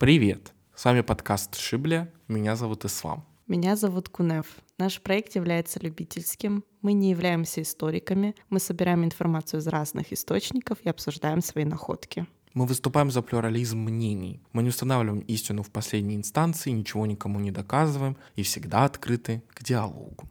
Привет! С вами подкаст Шибля. Меня зовут Ислам. Меня зовут Кунев. Наш проект является любительским. Мы не являемся историками. Мы собираем информацию из разных источников и обсуждаем свои находки. Мы выступаем за плюрализм мнений. Мы не устанавливаем истину в последней инстанции, ничего никому не доказываем и всегда открыты к диалогу.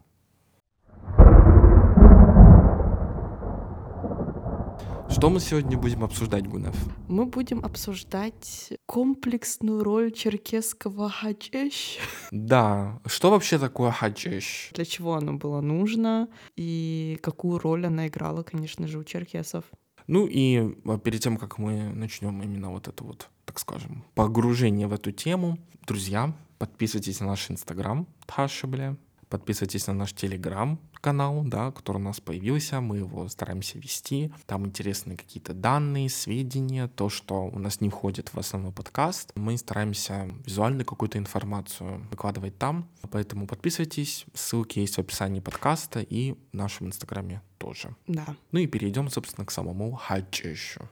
Что мы сегодня будем обсуждать, Гунев? Мы будем обсуждать комплексную роль черкесского хаджеш. Да, что вообще такое хаджеш? Для чего оно было нужно и какую роль она играла, конечно же, у черкесов. Ну и а, перед тем, как мы начнем именно вот это вот, так скажем, погружение в эту тему, друзья, подписывайтесь на наш инстаграм Ташибля, подписывайтесь на наш телеграм-канал, да, который у нас появился, мы его стараемся вести. Там интересные какие-то данные, сведения, то, что у нас не входит в основной подкаст. Мы стараемся визуальную какую-то информацию выкладывать там, поэтому подписывайтесь, ссылки есть в описании подкаста и в нашем инстаграме тоже. Да. Ну и перейдем, собственно, к самому хаджишу.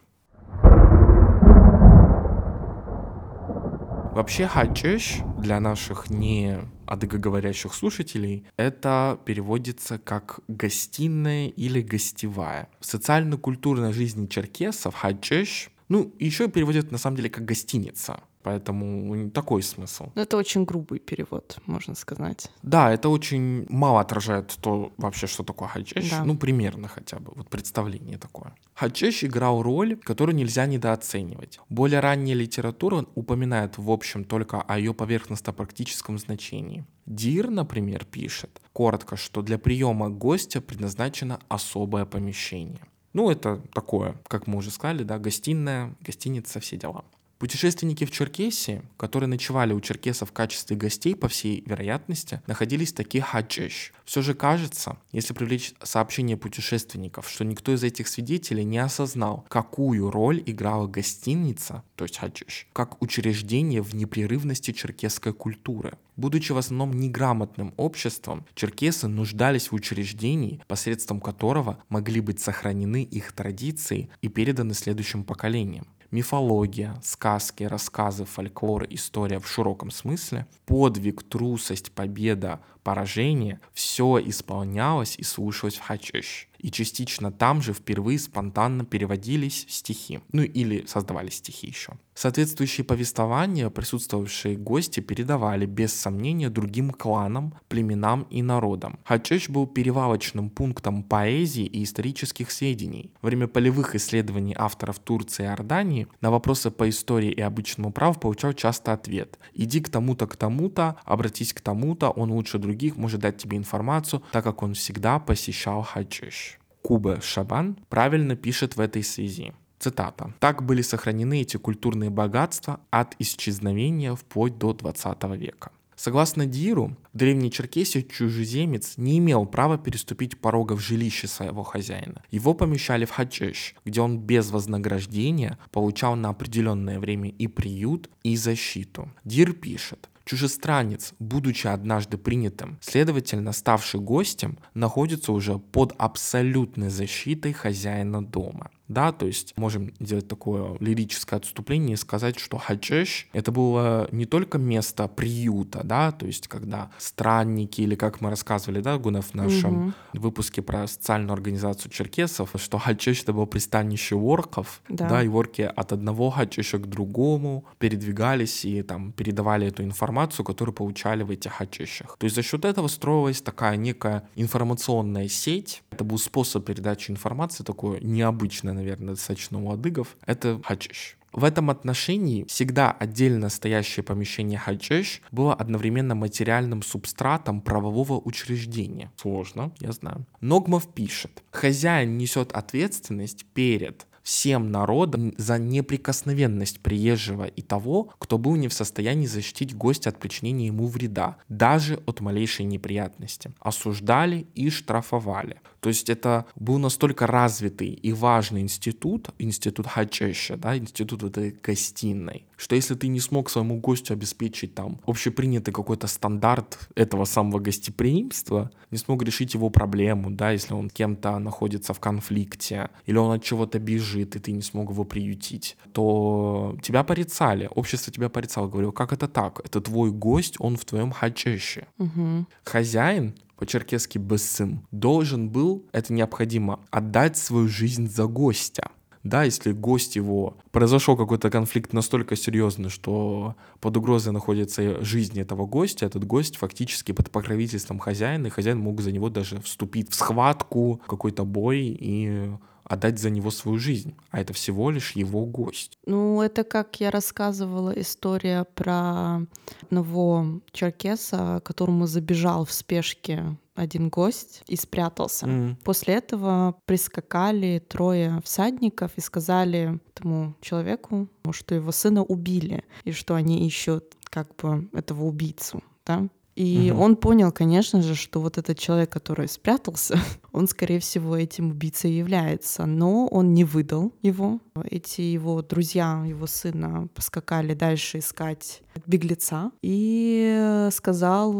Вообще хаджиш для наших не адыгоговорящих слушателей это переводится как гостиная или гостевая. В социально-культурной жизни черкесов хаджиш ну, еще переводят на самом деле как гостиница. Поэтому такой смысл. Ну, это очень грубый перевод, можно сказать. Да, это очень мало отражает то вообще, что такое хаджеш. Да. Ну, примерно хотя бы, вот представление такое. Хаджеш играл роль, которую нельзя недооценивать. Более ранняя литература упоминает, в общем, только о ее поверхностно-практическом значении. Дир, например, пишет, коротко, что для приема гостя предназначено особое помещение. Ну, это такое, как мы уже сказали, да, гостиная, гостиница, все дела. Путешественники в Черкесии, которые ночевали у черкесов в качестве гостей, по всей вероятности, находились такие хаджиш. Все же кажется, если привлечь сообщение путешественников, что никто из этих свидетелей не осознал, какую роль играла гостиница, то есть хаджиш, как учреждение в непрерывности черкесской культуры. Будучи в основном неграмотным обществом, черкесы нуждались в учреждении, посредством которого могли быть сохранены их традиции и переданы следующим поколениям мифология, сказки, рассказы, фольклор, история в широком смысле, подвиг, трусость, победа, поражение – все исполнялось и слушалось в хачеш и частично там же впервые спонтанно переводились стихи, ну или создавали стихи еще. Соответствующие повествования присутствовавшие гости передавали без сомнения другим кланам, племенам и народам. Хачеш был перевалочным пунктом поэзии и исторических сведений. Во время полевых исследований авторов Турции и Иордании на вопросы по истории и обычному праву получал часто ответ «Иди к тому-то, к тому-то, обратись к тому-то, он лучше других может дать тебе информацию, так как он всегда посещал Хачеш». Куба Шабан правильно пишет в этой связи. Цитата. «Так были сохранены эти культурные богатства от исчезновения вплоть до 20 века». Согласно Диру, в Древней Черкесии чужеземец не имел права переступить порога в жилище своего хозяина. Его помещали в хаджеш, где он без вознаграждения получал на определенное время и приют, и защиту. Дир пишет, Чужестранец, будучи однажды принятым, следовательно, ставший гостем, находится уже под абсолютной защитой хозяина дома да, то есть можем сделать такое лирическое отступление и сказать, что хаджеш — это было не только место приюта, да, то есть когда странники, или как мы рассказывали, да, Гунов, в нашем угу. выпуске про социальную организацию черкесов, что хаджеш — это было пристанище орков, да. да, и орки от одного хаджеша к другому передвигались и там передавали эту информацию, которую получали в этих хаджешах. То есть за счет этого строилась такая некая информационная сеть, это был способ передачи информации такой необычный, наверное, достаточно у адыгов, это хаджиш. В этом отношении всегда отдельно стоящее помещение хаджеш было одновременно материальным субстратом правового учреждения. Сложно, я знаю. Ногмов пишет, хозяин несет ответственность перед всем народом за неприкосновенность приезжего и того, кто был не в состоянии защитить гостя от причинения ему вреда, даже от малейшей неприятности. Осуждали и штрафовали. То есть это был настолько развитый и важный институт, институт Хаджеша, да, институт этой гостиной, что если ты не смог своему гостю обеспечить там общепринятый какой-то стандарт этого самого гостеприимства, не смог решить его проблему, да, если он кем-то находится в конфликте, или он от чего-то бежит, и ты не смог его приютить, то тебя порицали, общество тебя порицало, говорил, как это так? Это твой гость, он в твоем хачеще. Угу. Хозяин по-черкесски «бессым», должен был, это необходимо, отдать свою жизнь за гостя. Да, если гость его, произошел какой-то конфликт настолько серьезный, что под угрозой находится жизнь этого гостя, этот гость фактически под покровительством хозяина, и хозяин мог за него даже вступить в схватку, какой-то бой и отдать за него свою жизнь, а это всего лишь его гость. Ну, это как я рассказывала история про одного черкеса, которому забежал в спешке один гость и спрятался. Mm. После этого прискакали трое всадников и сказали этому человеку, что его сына убили и что они ищут как бы этого убийцу. Да? И угу. он понял, конечно же, что вот этот человек, который спрятался, он, скорее всего, этим убийцей является. Но он не выдал его. Эти его друзья, его сына, поскакали дальше искать беглеца и сказал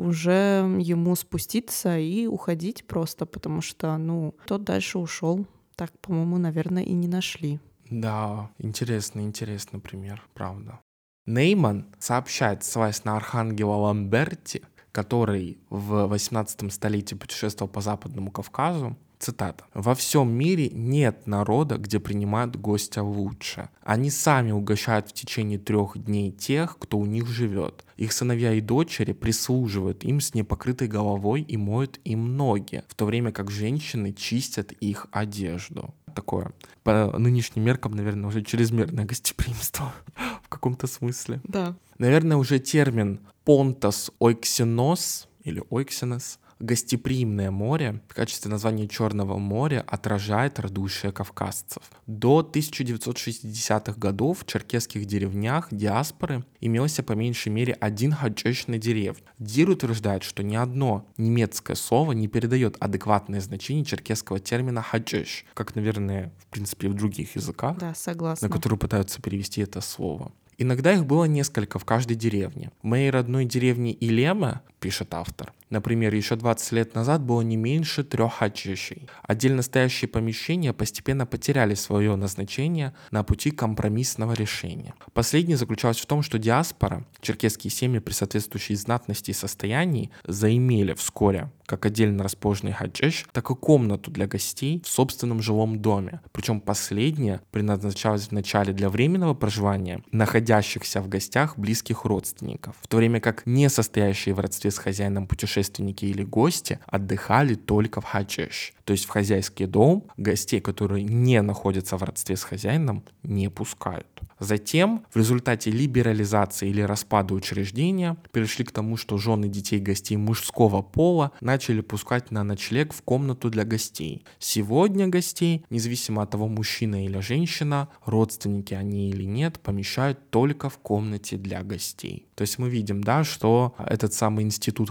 уже ему спуститься и уходить просто, потому что, ну, тот дальше ушел. Так, по-моему, наверное, и не нашли. Да, интересный, интересный пример, правда. Нейман сообщает, ссылаясь на архангела Ламберти, который в 18 столетии путешествовал по Западному Кавказу, цитата, «Во всем мире нет народа, где принимают гостя лучше. Они сами угощают в течение трех дней тех, кто у них живет. Их сыновья и дочери прислуживают им с непокрытой головой и моют им ноги, в то время как женщины чистят их одежду». Такое по нынешним меркам, наверное, уже чрезмерное гостеприимство в каком-то смысле. Да. Наверное, уже термин «понтос ойксинос» или «ойксинос» гостеприимное море в качестве названия Черного моря отражает радушие кавказцев. До 1960-х годов в черкесских деревнях диаспоры имелся по меньшей мере один хаджеш на деревне. Дир утверждает, что ни одно немецкое слово не передает адекватное значение черкесского термина хаджеш, как, наверное, в принципе, в других языках, да, согласна. на которые пытаются перевести это слово. Иногда их было несколько в каждой деревне. В моей родной деревне Илема, пишет автор, например, еще 20 лет назад было не меньше трех хаджишей. Отдельно стоящие помещения постепенно потеряли свое назначение на пути компромиссного решения. Последнее заключалось в том, что диаспора, черкесские семьи при соответствующей знатности и состоянии, заимели вскоре как отдельно расположенный хаджиш, так и комнату для гостей в собственном жилом доме. Причем последняя предназначалась вначале для временного проживания находящихся в гостях близких родственников, в то время как не состоящие в родстве с хозяином путешественники или гости отдыхали только в хаджиш. То есть в хозяйский дом гостей, которые не находятся в родстве с хозяином, не пускают. Затем, в результате либерализации или распада учреждения, перешли к тому, что жены детей гостей мужского пола начали пускать на ночлег в комнату для гостей. Сегодня гостей, независимо от того, мужчина или женщина, родственники они или нет, помещают только в комнате для гостей. То есть мы видим, да, что этот самый институт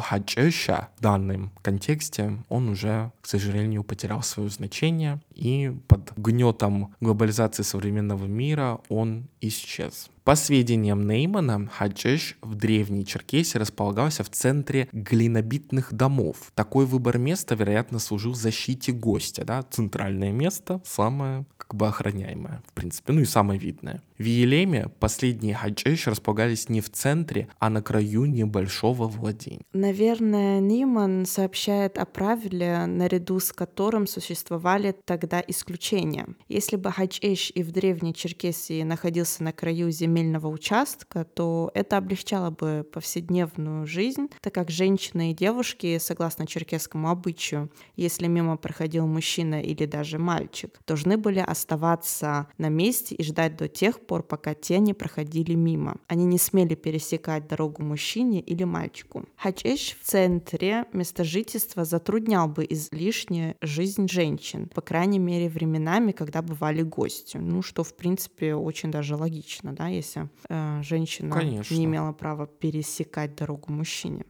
хаджеша в данном контексте, он уже, к сожалению, потерял свое значение, и под гнетом глобализации современного мира он исчез. По сведениям Неймана, Хаджеш в древней Черкесии располагался в центре глинобитных домов. Такой выбор места, вероятно, служил защите гостя. Да? Центральное место, самое как бы охраняемое, в принципе, ну и самое видное. В Елеме последние хаджеш располагались не в центре, а на краю небольшого владения. Наверное, Ниман сообщает о правиле, наряду с которым существовали тогда исключения. Если бы хаджеш и в древней Черкесии находился на краю земельного участка, то это облегчало бы повседневную жизнь, так как женщины и девушки, согласно черкесскому обычаю, если мимо проходил мужчина или даже мальчик, должны были оставаться на месте и ждать до тех пор, пока те не проходили мимо. Они не смели пересекать дорогу мужчине или мальчику. Хачеш в центре места жительства затруднял бы излишне жизнь женщин, по крайней мере временами, когда бывали гости. Ну, что, в принципе, очень даже логично, да, если э, женщина Конечно. не имела права пересекать дорогу мужчине.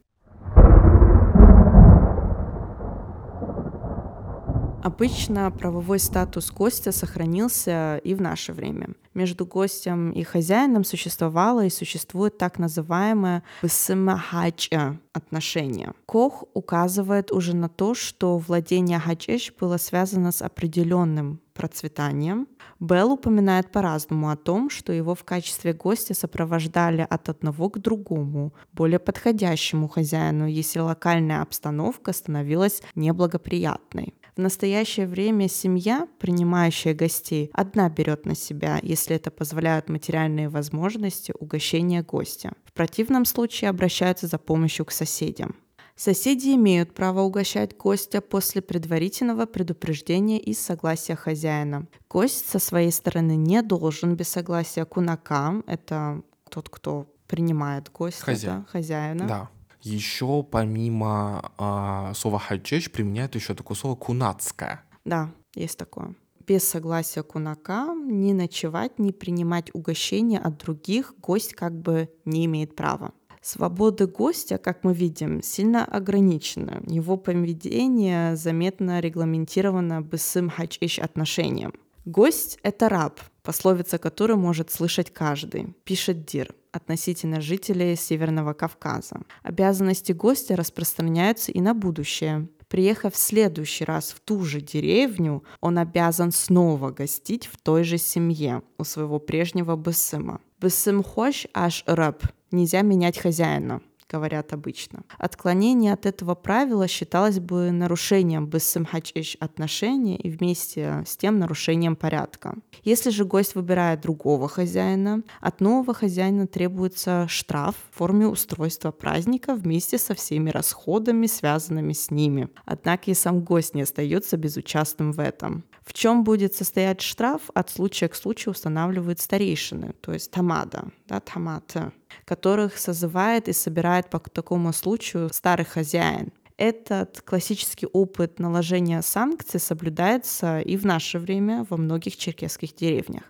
Обычно правовой статус гостя сохранился и в наше время. Между гостем и хозяином существовало и существует так называемое «бысымахача» отношение. Кох указывает уже на то, что владение хачеш было связано с определенным процветанием. Белл упоминает по-разному о том, что его в качестве гостя сопровождали от одного к другому, более подходящему хозяину, если локальная обстановка становилась неблагоприятной. В настоящее время семья, принимающая гостей, одна берет на себя, если это позволяют материальные возможности угощения гостя. В противном случае обращаются за помощью к соседям. Соседи имеют право угощать гостя после предварительного предупреждения и согласия хозяина. Гость со своей стороны не должен без согласия кунака, это тот, кто принимает гостя, Хозяин. да, хозяина. Да. Еще помимо э, слова хачеч применяют еще такое слово кунацкое. Да, есть такое. Без согласия кунака ни ночевать, ни принимать угощения от других гость как бы не имеет права. Свобода гостя, как мы видим, сильно ограничена. Его поведение заметно регламентировано бысым хачиш отношением. Гость — это раб, пословица которой может слышать каждый, пишет Дир относительно жителей Северного Кавказа. Обязанности гостя распространяются и на будущее. Приехав в следующий раз в ту же деревню, он обязан снова гостить в той же семье у своего прежнего бысыма. Бысым хош аж раб. Нельзя менять хозяина говорят обычно. Отклонение от этого правила считалось бы нарушением бессымхачиш отношений и вместе с тем нарушением порядка. Если же гость выбирает другого хозяина, от нового хозяина требуется штраф в форме устройства праздника вместе со всеми расходами, связанными с ними. Однако и сам гость не остается безучастным в этом. В чем будет состоять штраф, от случая к случаю устанавливают старейшины, то есть тамада, да, тамата которых созывает и собирает по такому случаю старый хозяин. Этот классический опыт наложения санкций соблюдается и в наше время во многих черкесских деревнях.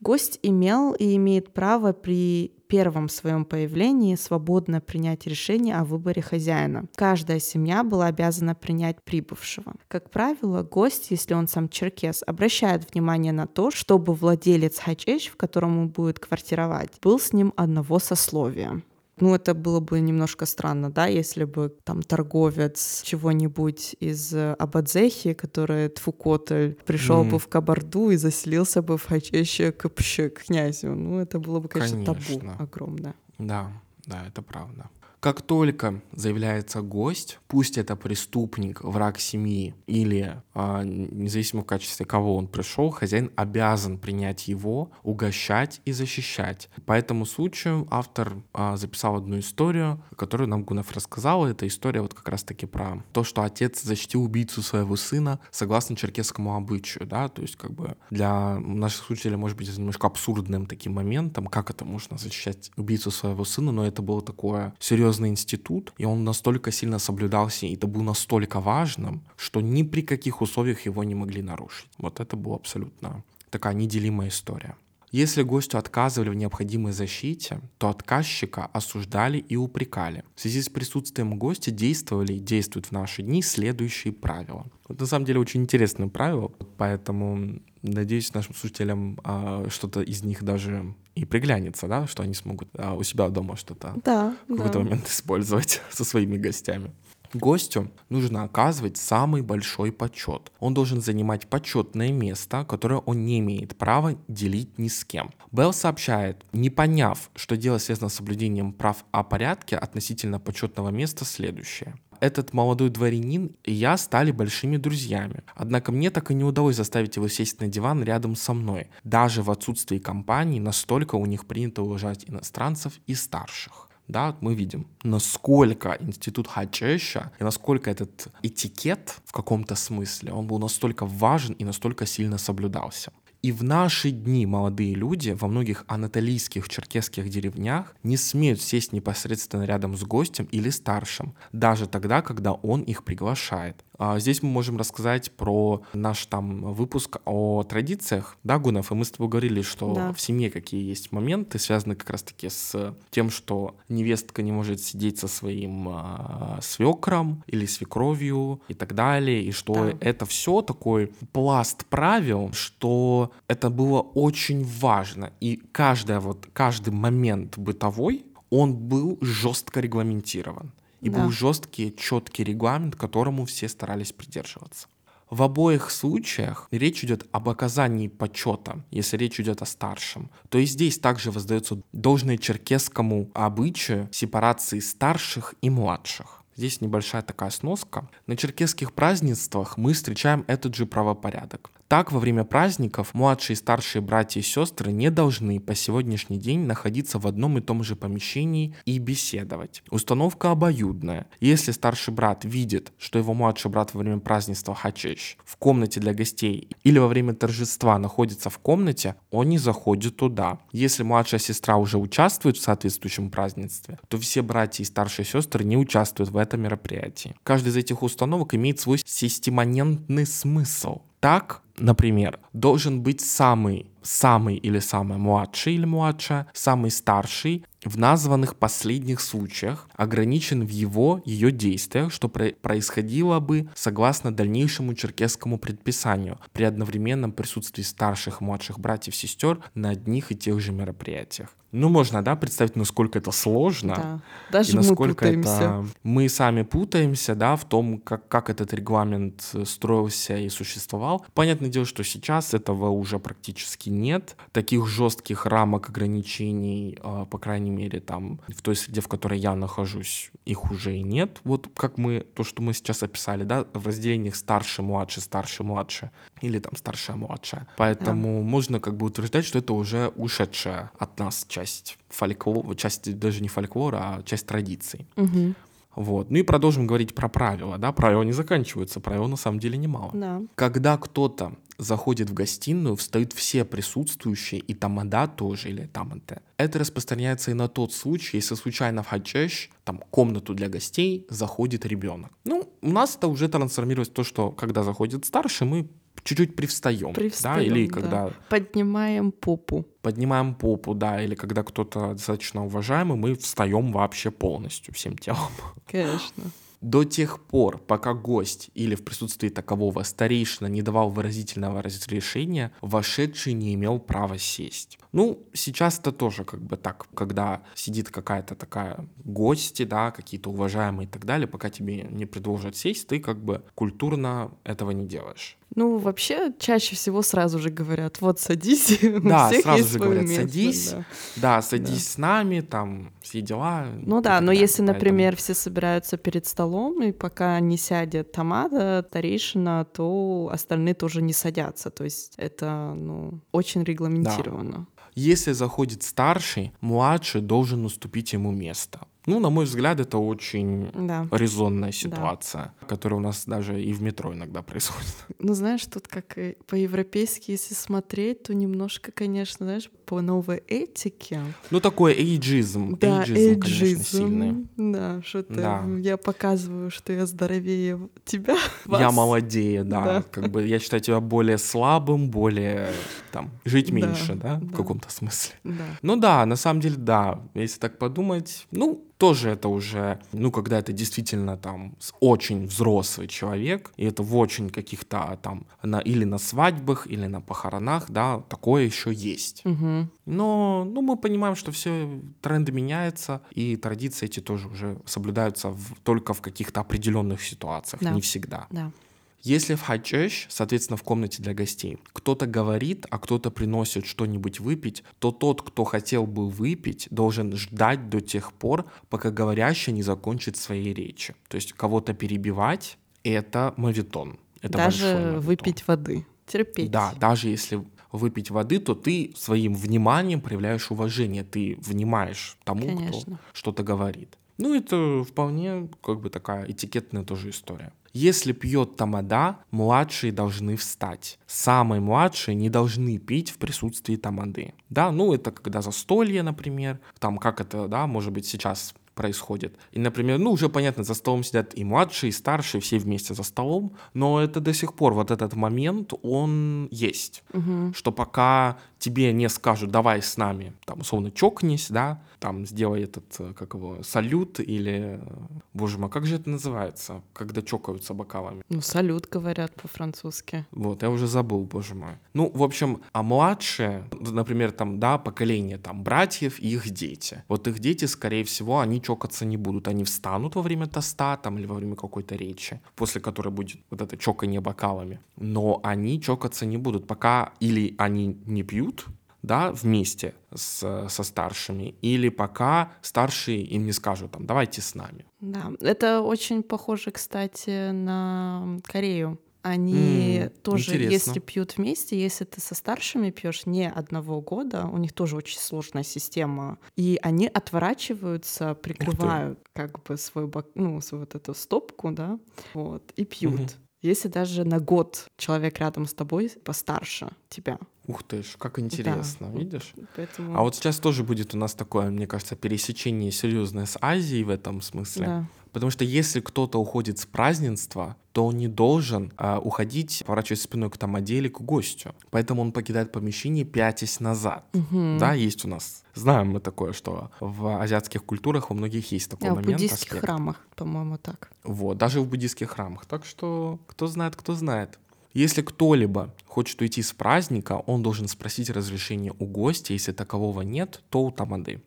Гость имел и имеет право при первом своем появлении свободно принять решение о выборе хозяина. Каждая семья была обязана принять прибывшего. Как правило, гость, если он сам черкес, обращает внимание на то, чтобы владелец хачеш, в котором он будет квартировать, был с ним одного сословия. Ну, это было бы немножко странно, да, если бы там торговец чего-нибудь из э, Абадзехи, который Тфукотль, пришел mm. бы в Кабарду и заселился бы в Хачеще к князю. Ну, это было бы, конечно, конечно. табу огромное. Да, да, это правда. Как только заявляется гость, пусть это преступник, враг семьи или а, независимо в качестве кого он пришел, хозяин обязан принять его, угощать и защищать. По этому случаю автор а, записал одну историю, которую нам Гунов рассказал. Это история вот как раз-таки про то, что отец защитил убийцу своего сына согласно черкесскому обычаю, да, то есть как бы для наших слушателей может быть немножко абсурдным таким моментом, как это можно защищать убийцу своего сына, но это было такое серьезное серьезный институт, и он настолько сильно соблюдался, и это был настолько важным, что ни при каких условиях его не могли нарушить. Вот это была абсолютно такая неделимая история. Если гостю отказывали в необходимой защите, то отказчика осуждали и упрекали. В связи с присутствием гостя действовали и действуют в наши дни следующие правила. Вот на самом деле очень интересное правило, поэтому надеюсь нашим слушателям а, что-то из них даже и приглянется, да, что они смогут а, у себя дома что-то да, в какой-то да. момент использовать со своими гостями. Гостю нужно оказывать самый большой почет. Он должен занимать почетное место, которое он не имеет права делить ни с кем. Белл сообщает, не поняв, что дело связано с соблюдением прав о порядке относительно почетного места, следующее этот молодой дворянин и я стали большими друзьями. Однако мне так и не удалось заставить его сесть на диван рядом со мной. Даже в отсутствии компании настолько у них принято уважать иностранцев и старших да, мы видим, насколько институт Хачеша и насколько этот этикет в каком-то смысле, он был настолько важен и настолько сильно соблюдался. И в наши дни молодые люди во многих анатолийских черкесских деревнях не смеют сесть непосредственно рядом с гостем или старшим, даже тогда, когда он их приглашает. А здесь мы можем рассказать про наш там выпуск о традициях, да, Гунов, и мы с тобой говорили, что Да. в семье какие есть моменты, связанные как раз-таки с тем, что невестка не может сидеть со своим а, свекром или свекровью и так далее, и что Да. это все такой пласт правил, что это было очень важно, и каждая вот каждый момент бытовой он был жестко регламентирован. И Да. был жесткий, четкий регламент, которому все старались придерживаться. В обоих случаях речь идет об оказании почета, если речь идет о старшем. То и здесь также воздается должное черкесскому обычаю сепарации старших и младших. Здесь небольшая такая сноска. На черкесских празднествах мы встречаем этот же правопорядок. Так, во время праздников младшие и старшие братья и сестры не должны по сегодняшний день находиться в одном и том же помещении и беседовать. Установка обоюдная. Если старший брат видит, что его младший брат во время празднества Хачеш в комнате для гостей или во время торжества находится в комнате, он не заходит туда. Если младшая сестра уже участвует в соответствующем празднестве, то все братья и старшие сестры не участвуют в этом мероприятии. Каждая из этих установок имеет свой системонентный смысл. Так, например, должен быть самый, самый или самая младший или младшая, самый старший в названных последних случаях ограничен в его, ее действиях, что про- происходило бы согласно дальнейшему черкесскому предписанию при одновременном присутствии старших и младших братьев и сестер на одних и тех же мероприятиях. Ну, можно, да, представить, насколько это сложно. Да. И Даже мы насколько путаемся. это мы сами путаемся, да, в том, как, как этот регламент э, строился и существовал. Понятное дело, что сейчас этого уже практически нет. Таких жестких рамок ограничений, э, по крайней мере, там, в той среде, в которой я нахожусь, их уже и нет. Вот как мы, то, что мы сейчас описали, да, в разделениях старший, младший, старший, младший, или там старшая, младшая. Поэтому можно как бы утверждать, что это уже ушедшая от нас часть фольклора, часть даже не фольклора, а часть традиций. Мгм. Вот. Ну и продолжим говорить про правила, да, правила не заканчиваются, правил на самом деле немало. Да. Когда кто-то заходит в гостиную, встают все присутствующие, и тамада тоже, или таманте. Это распространяется и на тот случай, если случайно в хачеш, там, комнату для гостей, заходит ребенок. Ну, у нас это уже трансформируется в то, что когда заходит старший, мы чуть-чуть привстаем, да, Привстаём, или да. когда Поднимаем попу. поднимаем попу, да, или когда кто-то достаточно уважаемый, мы встаем вообще полностью всем телом. Конечно. До тех пор, пока гость или в присутствии такового старейшина не давал выразительного разрешения, вошедший не имел права сесть. Ну, сейчас это тоже как бы так, когда сидит какая-то такая гости, да, какие-то уважаемые и так далее, пока тебе не предложат сесть, ты как бы культурно этого не делаешь. Ну, вообще, чаще всего сразу же говорят, вот садись, Да, сразу же говорят, место, «Садись». да. Да, садись с нами, там, все дела. Ну да, но далее. если, Поэтому- например, все собираются перед столом, и пока не сядет Тамада, старейшина, то остальные тоже не садятся. То есть это, ну, очень регламентировано. Если заходит старший, младший должен уступить ему место. Ну, на мой взгляд, это очень Да. резонная ситуация, которая у нас даже и в метро иногда происходит. Ну, знаешь, тут как по-европейски, если смотреть, то немножко, конечно, знаешь, по новой этике. Ну, такой эйджизм. Да, эйджизм, конечно, эйджизм. сильный. Да, что-то Да. я показываю, что я здоровее тебя. Я вас. молодею, да. Да. Как бы я считаю тебя более слабым, более там жить Да, меньше, да, в да. каком-то смысле. Да. Ну да, на самом деле, да. Если так подумать, ну, тоже это уже, ну, когда это действительно там очень взрослый человек, и это в очень каких-то там, на, или на свадьбах, или на похоронах, да, такое еще есть. Мгм. Но, ну, мы понимаем, что все тренды меняются, и традиции эти тоже уже соблюдаются в- только в каких-то определенных ситуациях, Да. не всегда. Да. Если в хачеш, соответственно, в комнате для гостей, кто-то говорит, а кто-то приносит что-нибудь выпить, то тот, кто хотел бы выпить, должен ждать до тех пор, пока говорящий не закончит своей речи. То есть кого-то перебивать — это мавитон. Это Даже мавитон. выпить воды. Терпеть. Да, даже если выпить воды, то ты своим вниманием проявляешь уважение, ты внимаешь тому, кто Конечно. что-то говорит. Ну, это вполне как бы такая этикетная тоже история. Если пьет тамада, младшие должны встать. Самые младшие не должны пить в присутствии тамады. Да, ну это когда застолье, например, там как это, да, может быть сейчас происходит. И, например, ну, уже понятно, за столом сидят и младшие, и старшие, все вместе за столом, но это до сих пор, вот этот момент, он есть. Угу. Что пока тебе не скажут, давай с нами, там, условно, чокнись, да, там, сделай этот, э, как его, салют или, боже мой, как же это называется, когда чокаются бокалами? Ну, салют говорят по-французски. Вот, я уже забыл, боже мой. Ну, в общем, а младшие, например, там, да, поколение, там, братьев и их дети. Вот их дети, скорее всего, они чокаться не будут. Они встанут во время тоста, там, или во время какой-то речи, после которой будет вот это чоканье бокалами. Но они чокаться не будут, пока или они не пьют, да, вместе с, со старшими, или пока старшие им не скажут, там, давайте с нами. Да, это очень похоже, кстати, на Корею. Они М, тоже, интересно. если пьют вместе, если ты со старшими пьешь не одного года, у них тоже очень сложная система, и они отворачиваются, прикрывают как бы свой бок, ну, свою вот эту стопку, да, вот, и пьют. Мгм. Если даже на год человек рядом с тобой постарше тебя. Ух ты ж, как интересно, Да. видишь? Поэтому... А вот сейчас тоже будет у нас такое, мне кажется, пересечение серьезное с Азией в этом смысле. Да. Потому что если кто-то уходит с празднества, то он не должен а, уходить, поворачиваясь спиной к тамаде или к гостю. Поэтому он покидает помещение, пятясь назад. Мгм. Да, есть у нас. Знаем мы такое, что в азиатских культурах у многих есть такой А в момент. буддийских аспект. храмах, по-моему, так. Вот, даже в буддийских храмах. Так что кто знает, кто знает. Если кто-либо хочет уйти с праздника, он должен спросить разрешение у гостя. Если такового нет, то у тамады.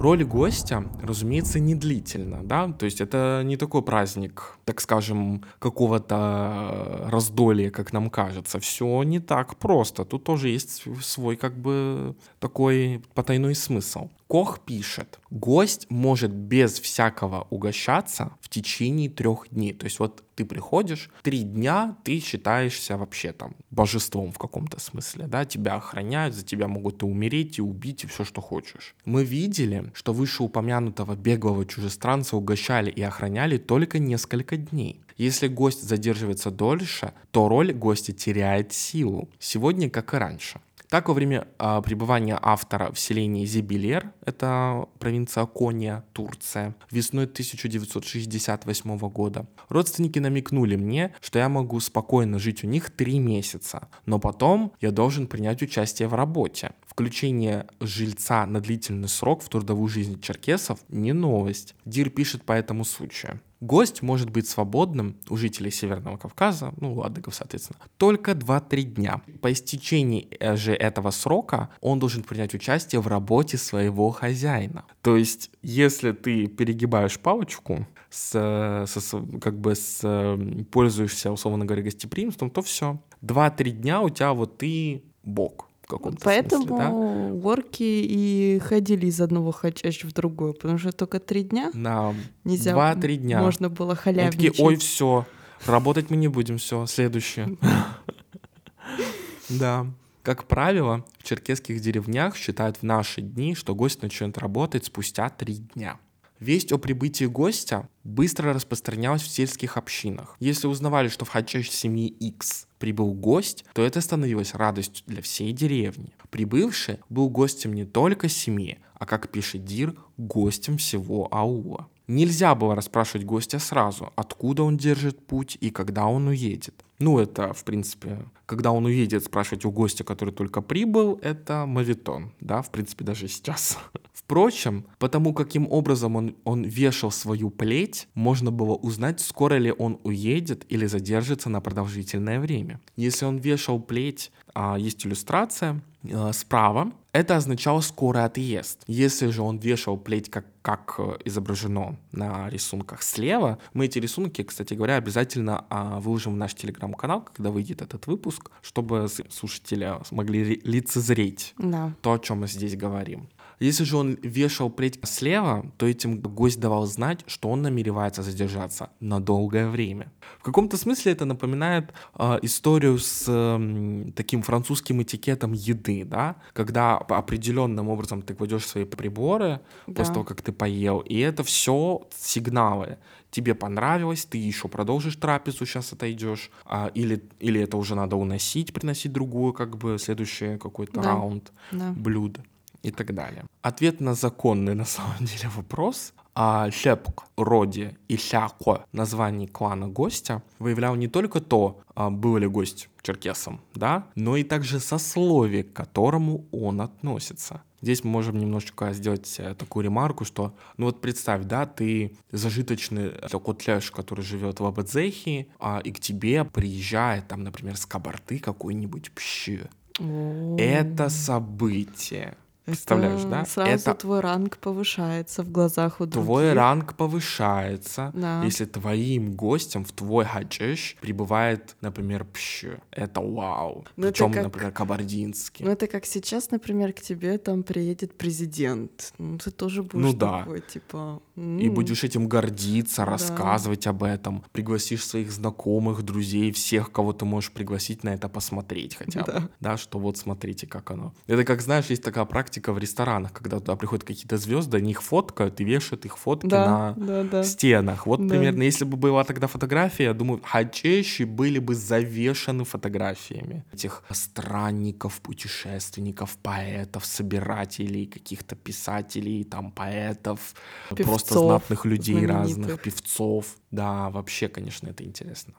Роль гостя, разумеется, не длительна, да, то есть это не такой праздник, так скажем, какого-то раздолья, как нам кажется. Все не так просто. Тут тоже есть свой как бы такой потайной смысл. Кох пишет, гость может без всякого угощаться в течение трех дней. То есть вот ты приходишь, три дня ты считаешься вообще там божеством в каком-то смысле, да, тебя охраняют, за тебя могут и умереть, и убить, и все, что хочешь. Мы видели, что вышеупомянутого беглого чужестранца угощали и охраняли только несколько дней. Если гость задерживается дольше, то роль гостя теряет силу. Сегодня, как и раньше. Так, во время а, пребывания автора в селении Зебилер, это провинция Кония, Турция, весной 1968 года, родственники намекнули мне, что я могу спокойно жить у них три месяца, но потом я должен принять участие в работе. Включение жильца на длительный срок в трудовую жизнь черкесов не новость. Дир пишет по этому случаю. Гость может быть свободным у жителей Северного Кавказа, ну, ладыгов, соответственно, только 2-3 дня. По истечении э, же этого срока он должен принять участие в работе своего хозяина. То есть, если ты перегибаешь палочку, с, э, со- как бы с, э, пользуешься, условно говоря, гостеприимством, то все. 2-3 дня у тебя вот ты бог каком-то Поэтому смысле, да? горки и ходили из одного хачач в другое, потому что только три дня На нельзя. 2-3 дня. Можно было Они такие, халявничать. ой, все, работать мы не будем, все, следующее. Да. Как правило, в черкесских деревнях считают в наши дни, что гость начнет работать спустя три дня. Весть о прибытии гостя быстро распространялась в сельских общинах. Если узнавали, что в хачеш семьи X прибыл гость, то это становилось радостью для всей деревни. Прибывший был гостем не только семьи, а, как пишет Дир, гостем всего аула. Нельзя было расспрашивать гостя сразу, откуда он держит путь и когда он уедет. Ну, это, в принципе, когда он уедет, спрашивать у гостя, который только прибыл, это мавитон, да, в принципе, даже сейчас. Впрочем, потому каким образом он, он вешал свою плеть, можно было узнать, скоро ли он уедет или задержится на продолжительное время. Если он вешал плеть, а, есть иллюстрация а, справа, это означало скорый отъезд. Если же он вешал плеть, как, как э, изображено на рисунках слева, мы эти рисунки, кстати говоря, обязательно а, выложим в наш телеграм-канал, когда выйдет этот выпуск, чтобы слушатели смогли ре- лицезреть Да. то, о чем мы здесь говорим. Если же он вешал плеть слева, то этим гость давал знать, что он намеревается задержаться на долгое время. В каком-то смысле это напоминает э, историю с э, таким французским этикетом еды, да, когда определенным образом ты кладешь свои приборы да. после того, как ты поел, и это все сигналы тебе понравилось, ты еще продолжишь трапезу, сейчас отойдешь, а, или, или это уже надо уносить, приносить другую, как бы следующий какой-то да. раунд да. блюд и так далее. Ответ на законный на самом деле вопрос а Шепк, Роди и Шако названий клана гостя выявлял не только то, а, был ли гость черкесом, да, но и также сословие, к которому он относится. Здесь мы можем немножечко сделать э, такую ремарку, что, ну вот представь, да, ты зажиточный котляш, который живет в Абадзехе, а, и к тебе приезжает там, например, с кабарты какой-нибудь пщи. Это событие. Представляешь, да? Сразу это твой ранг повышается в глазах у других. Твой ранг повышается, да. если твоим гостем в твой хаджиш прибывает, например, пщ. Это вау. Ну, Причем, как... например, кабардинский. Ну это как сейчас, например, к тебе там приедет президент. Ну ты тоже будешь ну, да. такой, типа... И будешь этим гордиться, да. рассказывать об этом. Пригласишь своих знакомых, друзей, всех, кого ты можешь пригласить на это посмотреть хотя бы. Да, да что вот смотрите, как оно. Это как, знаешь, есть такая практика, в ресторанах, когда туда приходят какие-то звезды, они их фоткают и вешают их фотки да, на да, да. стенах. Вот да. примерно, если бы была тогда фотография, я думаю, хаджеши были бы завешаны фотографиями этих странников, путешественников, поэтов, собирателей, каких-то писателей, там, поэтов, певцов, просто знатных людей разных, певцов. Да, вообще, конечно, это интересно.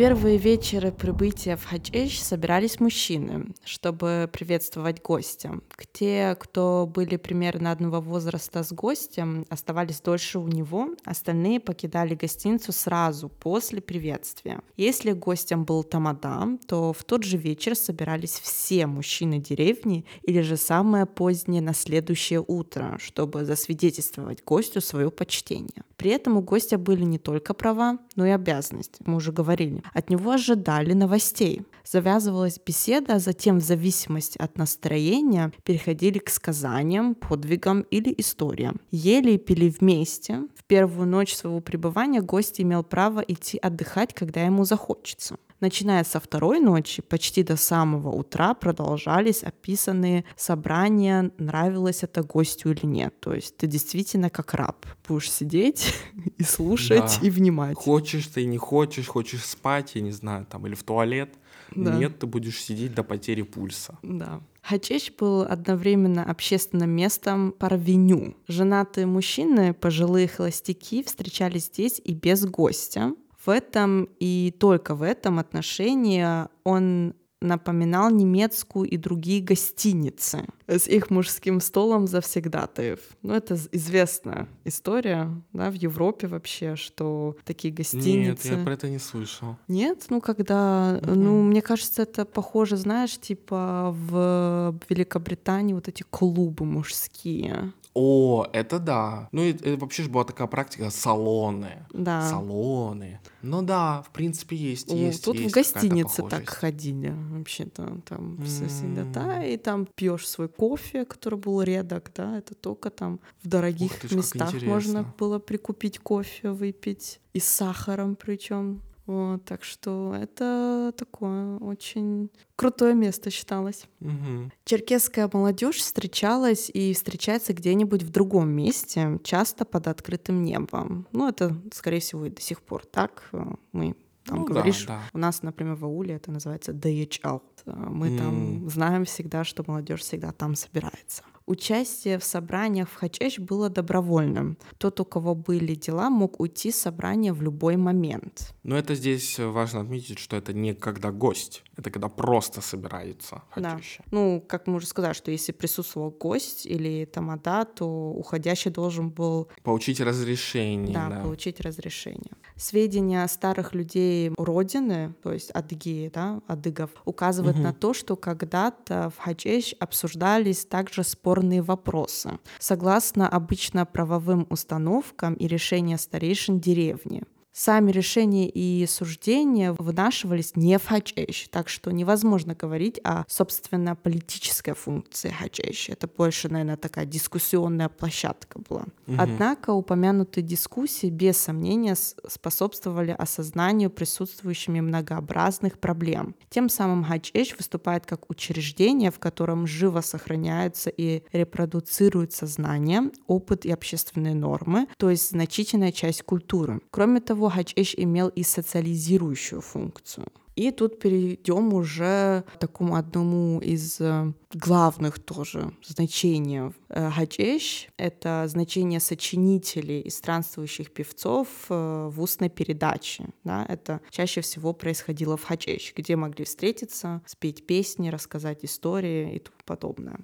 Первые вечеры прибытия в Хадж собирались мужчины, чтобы приветствовать гостя. Те, кто были примерно одного возраста с гостем, оставались дольше у него, остальные покидали гостиницу сразу после приветствия. Если гостем был тамада, то в тот же вечер собирались все мужчины деревни или же самое позднее на следующее утро, чтобы засвидетельствовать гостю свое почтение. При этом у гостя были не только права, но и обязанности, мы уже говорили. От него ожидали новостей. Завязывалась беседа, а затем в зависимости от настроения переходили к сказаниям, подвигам или историям. Ели и пили вместе. В первую ночь своего пребывания гость имел право идти отдыхать, когда ему захочется. Начиная со второй ночи, почти до самого утра продолжались описанные собрания, нравилось это гостю или нет. То есть ты действительно как раб будешь сидеть и слушать да. и внимать. Хочешь ты, не хочешь, хочешь спать, я не знаю, там, или в туалет. Да. Нет, ты будешь сидеть до потери пульса. Да. Хачеч был одновременно общественным местом парвеню. Женатые мужчины, пожилые холостяки встречались здесь и без гостя. В этом и только в этом отношении он напоминал немецкую и другие гостиницы с их мужским столом завсегдатаев. Ну, это известная история, да, в Европе вообще, что такие гостиницы... Нет, я про это не слышал. Нет? Ну, когда... Mm-hmm. Ну, мне кажется, это похоже, знаешь, типа в Великобритании вот эти клубы мужские. О, это да. Ну, и, и вообще же была такая практика салоны. Да. Салоны. Ну да, в принципе, есть. есть тут есть в гостинице так ходили вообще-то. Там mm. все всегда, да, и там пьешь свой кофе, который был редок, да, это только там в дорогих Ух, местах можно было прикупить кофе, выпить. И с сахаром причем. Вот, так что это такое очень крутое место считалось. Угу. Черкесская молодежь встречалась и встречается где-нибудь в другом месте, часто под открытым небом. Ну, это, скорее всего, и до сих пор так. Мы там ну, говоришь, да, да. у нас, например, в ауле это называется DHL. Мы mm. там знаем всегда, что молодежь всегда там собирается. Участие в собраниях в Хачеш было добровольным. Тот, у кого были дела, мог уйти с собрания в любой момент. Но это здесь важно отметить, что это не когда гость, это когда просто собирается Хачеш. Да. Ну, как мы уже сказали, что если присутствовал гость или тамада, то уходящий должен был... Получить разрешение. Да, да. получить разрешение. Сведения старых людей Родины, то есть адыги, да, адыгов, указывают угу. на то, что когда-то в Хачеш обсуждались также спорные вопросы, согласно обычно правовым установкам и решениям старейшин деревни. Сами решения и суждения вынашивались не в Хачэш, так что невозможно говорить о, собственно, политической функции Хачэш. Это больше, наверное, такая дискуссионная площадка была. Угу. Однако упомянутые дискуссии без сомнения способствовали осознанию присутствующими многообразных проблем. Тем самым Хачэш выступает как учреждение, в котором живо сохраняются и репродуцируются знания, опыт и общественные нормы, то есть значительная часть культуры. Кроме того, того, HH имел и социализирующую функцию. И тут перейдем уже к такому одному из э, главных тоже значений. HH — это значение сочинителей и странствующих певцов э, в устной передаче. Да? Это чаще всего происходило в HH, где могли встретиться, спеть песни, рассказать истории и тому подобное.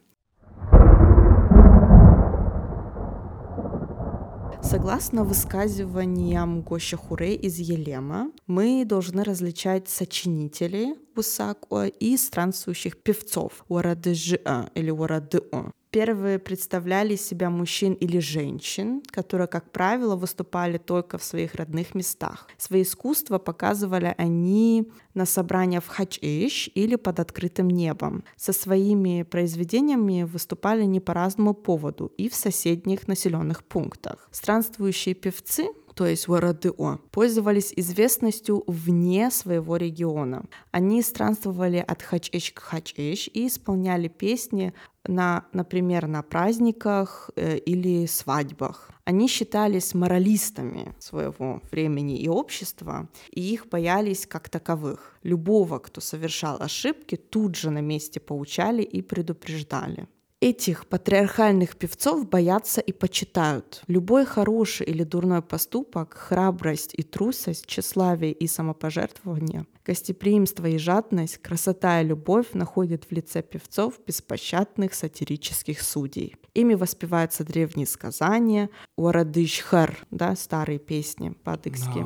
Согласно высказываниям Гоща Хуре из Елема, мы должны различать сочинителей Бусакуа и странствующих певцов Уарадыжиа или Уарадыо. Первые представляли себя мужчин или женщин, которые, как правило, выступали только в своих родных местах. Свои искусства показывали они на собраниях в Хачиш или под открытым небом. Со своими произведениями выступали не по разному поводу и в соседних населенных пунктах. Странствующие певцы то есть Варадыо, пользовались известностью вне своего региона. Они странствовали от Хачэч к Хачэч и исполняли песни на, например, на праздниках э, или свадьбах. Они считались моралистами своего времени и общества, и их боялись как таковых. Любого, кто совершал ошибки, тут же на месте поучали и предупреждали. Этих патриархальных певцов боятся и почитают. Любой хороший или дурной поступок, храбрость и трусость, тщеславие и самопожертвование, гостеприимство и жадность, красота и любовь находят в лице певцов беспощадных сатирических судей. Ими воспеваются древние сказания, Уарадышхар, да, старые песни по-адыгски,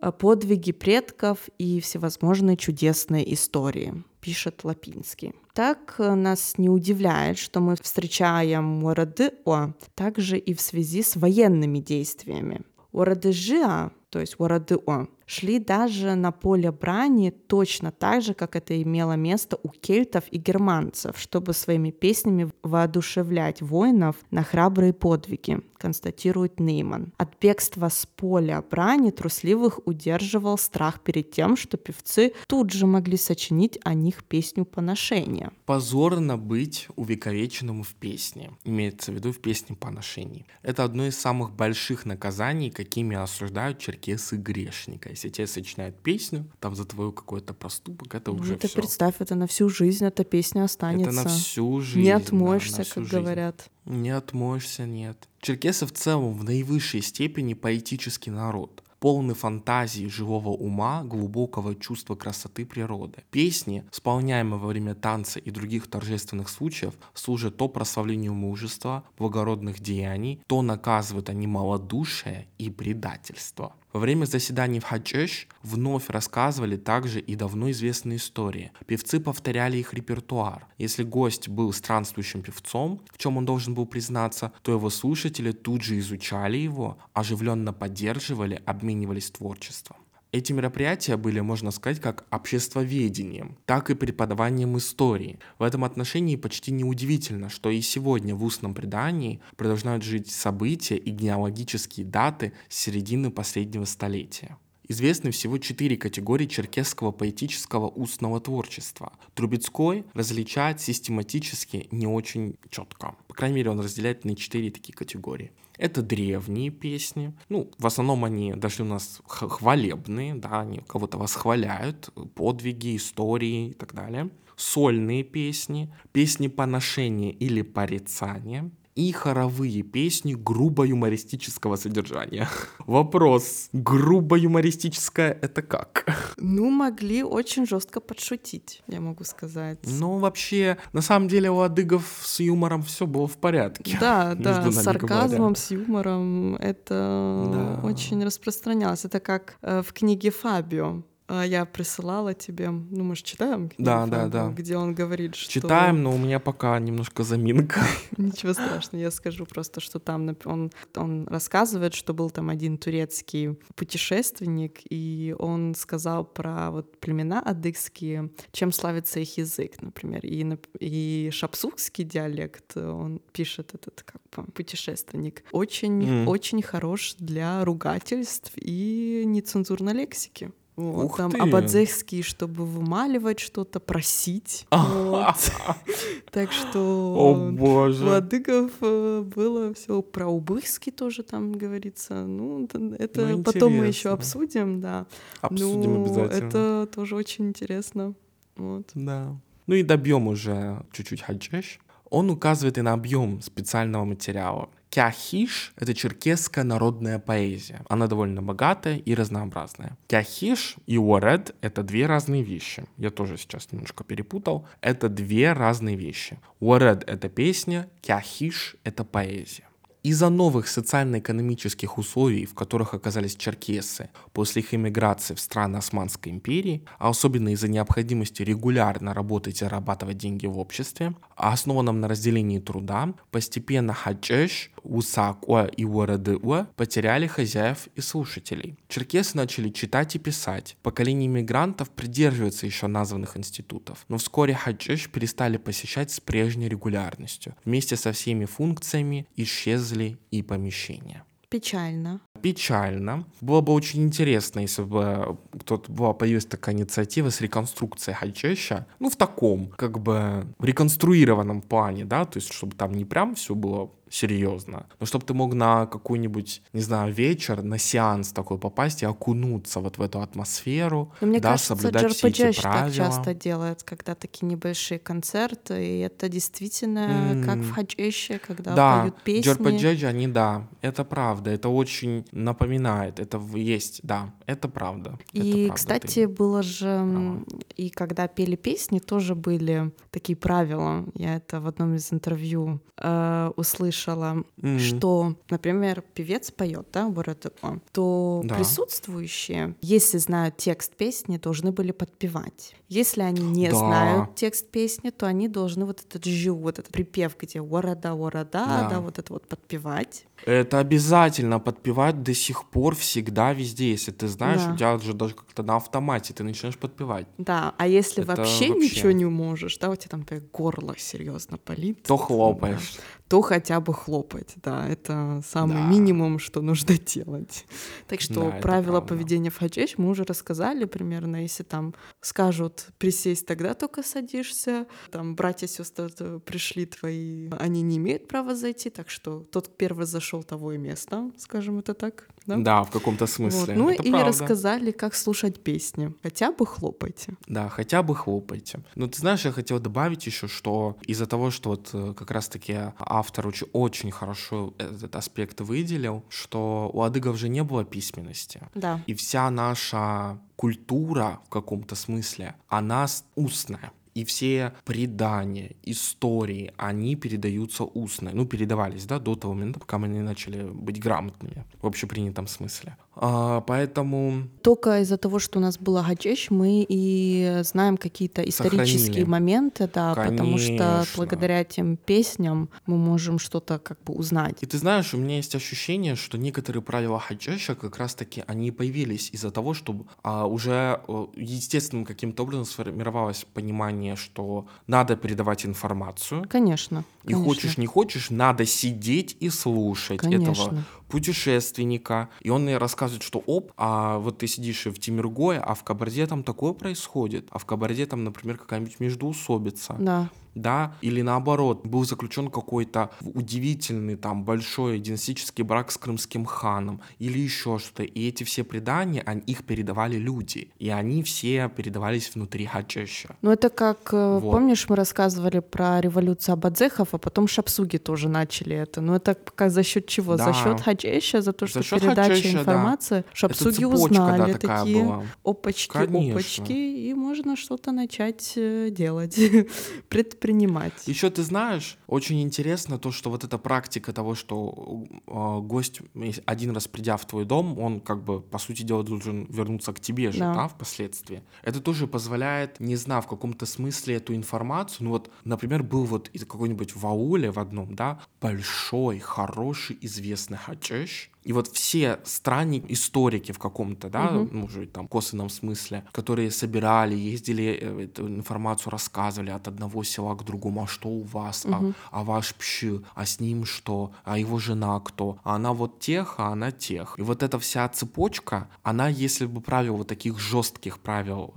да, подвиги предков и всевозможные чудесные истории пишет Лапинский. Так э, нас не удивляет, что мы встречаем Уарадыо также и в связи с военными действиями. Уарадыжиа, то есть Уарадыо, шли даже на поле брани точно так же, как это имело место у кельтов и германцев, чтобы своими песнями воодушевлять воинов на храбрые подвиги, констатирует Нейман. От бегства с поля брани трусливых удерживал страх перед тем, что певцы тут же могли сочинить о них песню поношения. Позорно быть увековеченным в песне, имеется в виду в песне поношений. Это одно из самых больших наказаний, какими осуждают черкесы грешника если тебе сочиняют песню, там за твой какой-то проступок, это ну, уже ты все. представь, это на всю жизнь эта песня останется. Это на всю жизнь. Не отмоешься, да, как жизнь. говорят. Не отмоешься, нет. Черкесы в целом в наивысшей степени поэтический народ полны фантазии, живого ума, глубокого чувства красоты природы. Песни, исполняемые во время танца и других торжественных случаев, служат то прославлению мужества, благородных деяний, то наказывают они малодушие и предательство. Во время заседаний в Хачеш вновь рассказывали также и давно известные истории. Певцы повторяли их репертуар. Если гость был странствующим певцом, в чем он должен был признаться, то его слушатели тут же изучали его, оживленно поддерживали, обменивались творчеством. Эти мероприятия были, можно сказать, как обществоведением, так и преподаванием истории. В этом отношении почти неудивительно, что и сегодня в устном предании продолжают жить события и генеалогические даты с середины последнего столетия. Известны всего четыре категории черкесского поэтического устного творчества. Трубецкой различает систематически не очень четко. По крайней мере, он разделяет на четыре такие категории. Это древние песни. Ну, в основном они даже у нас хвалебные, да, они кого-то восхваляют, подвиги, истории и так далее. Сольные песни, песни поношения или порицания, и хоровые песни грубо-юмористического содержания. Вопрос, грубо-юмористическое это как? Ну, могли очень жестко подшутить, я могу сказать. Ну, вообще, на самом деле у адыгов с юмором все было в порядке. Да, да, с сарказмом, говоря. с юмором это да. очень распространялось. Это как э, в книге Фабио я присылала тебе, ну мы же читаем, да, да, да, где он говорит, что... Читаем, но у меня пока немножко заминка. Ничего страшного, я скажу просто, что там он, он рассказывает, что был там один турецкий путешественник, и он сказал про вот племена адыгские, чем славится их язык, например, и, и шапсукский диалект, он пишет этот как бы путешественник, очень, mm. очень хорош для ругательств и нецензурной лексики. Вот, Ух там ты. абадзехский, чтобы вымаливать что-то, просить. Так что О, боже. у адыгов э, было все про убыхский тоже там говорится. Ну, это ну, потом мы еще обсудим, да. Обсудим ну, обязательно. Это тоже очень интересно. Вот. Да. Ну и добьем уже чуть-чуть хаджеш. Он указывает и на объем специального материала. Кяхиш — это черкесская народная поэзия. Она довольно богатая и разнообразная. Кяхиш и уоред — это две разные вещи. Я тоже сейчас немножко перепутал. Это две разные вещи. Уоред — это песня, кяхиш — это поэзия. Из-за новых социально-экономических условий, в которых оказались черкесы после их эмиграции в страны Османской империи, а особенно из-за необходимости регулярно работать и зарабатывать деньги в обществе, основанном на разделении труда, постепенно хаджеш, усакуа и уарадыуа потеряли хозяев и слушателей. Черкесы начали читать и писать. Поколение иммигрантов придерживается еще названных институтов, но вскоре хаджеш перестали посещать с прежней регулярностью. Вместе со всеми функциями исчезли и помещения. Печально. Печально. Было бы очень интересно, если бы кто-то была появилась такая инициатива с реконструкцией Хальчеща, ну, в таком, как бы, реконструированном плане, да, то есть, чтобы там не прям все было серьезно. Но чтобы ты мог на какой-нибудь, не знаю, вечер, на сеанс такой попасть и окунуться вот в эту атмосферу, Но мне да, кажется, соблюдать все эти правила. так часто делает, когда такие небольшие концерты, и это действительно mm. как в хаджище, когда да, поют песни. Джорпаджеджи, они, да, это правда, это очень напоминает, это есть, да, это правда. И, это правда, кстати, ты... было же, права. и когда пели песни, тоже были такие правила. Я это в одном из интервью э, услышала слышала, mm-hmm. что, например, певец поет, да, Бородыко, то да. присутствующие, если знают текст песни, должны были подпевать. Если они не да. знают текст песни, то они должны вот этот жю, вот этот припев, где ворода, ворода, да. да, вот это вот подпевать. Это обязательно подпевать до сих пор, всегда, везде. Если ты знаешь, да. у тебя же даже как-то на автомате ты начинаешь подпевать. Да, а если вообще, вообще ничего не можешь, да, у тебя там горло серьезно болит. То хлопаешь. Да, то хотя бы хлопать, да, это самый да. минимум, что нужно делать. Так что да, правила поведения в хаджеш мы уже рассказали примерно, если там скажут присесть, тогда только садишься, там братья, сестры пришли твои, они не имеют права зайти, так что тот первый зашел того и место, скажем это так. Да, да в каком-то смысле. Вот. Ну это или правда. рассказали, как слушать песни. Хотя бы хлопайте. Да, хотя бы хлопайте. Но ты знаешь, я хотел добавить еще, что из-за того, что вот э, как раз-таки автор очень, очень хорошо этот аспект выделил, что у адыгов же не было письменности. Да. И вся наша культура в каком-то смысле, она устная и все предания, истории, они передаются устно. Ну, передавались, да, до того момента, пока мы не начали быть грамотными в общепринятом смысле. А, поэтому... Только из-за того, что у нас была Гачеш, мы и знаем какие-то исторические Сохранили. моменты, да, Конечно. потому что благодаря этим песням мы можем что-то как бы узнать. И ты знаешь, у меня есть ощущение, что некоторые правила Хаджеша как раз-таки они появились из-за того, что а, уже естественным каким-то образом сформировалось понимание, что надо передавать информацию. Конечно. И конечно. хочешь не хочешь, надо сидеть и слушать Конечно. этого путешественника. И он мне рассказывает, что оп, а вот ты сидишь в Тимиргое, а в Кабарде там такое происходит. А в Кабарде там, например, какая-нибудь междуусобица. Да да, или наоборот, был заключен какой-то удивительный там большой династический брак с крымским ханом, или еще что-то. И эти все предания, они, их передавали люди, и они все передавались внутри Хаджеща. Ну это как, э, вот. помнишь, мы рассказывали про революцию Абадзехов, а потом Шапсуги тоже начали это. Ну это как за счет чего? Да. За счет Хаджеща, за то, что за передача Хаджеща, информации. Да. Шапсуги узнали, да, такие была. опачки, Конечно. опачки, и можно что-то начать э, делать. Пред предпринимать. Еще ты знаешь, очень интересно то, что вот эта практика того, что э, гость один раз придя в твой дом, он как бы, по сути дела, должен вернуться к тебе же, да, да впоследствии. Это тоже позволяет, не знаю, в каком-то смысле эту информацию, ну вот, например, был вот какой-нибудь в ауле в одном, да, большой, хороший, известный хачеш, и вот все странники, историки в каком-то, да, угу. может быть, там, косвенном смысле, которые собирали, ездили, э, эту информацию рассказывали от одного села к другому, а что у вас, угу. а, а ваш пщи, а с ним что, а его жена кто, а она вот тех, а она тех. И вот эта вся цепочка, она, если бы правил вот таких жестких правил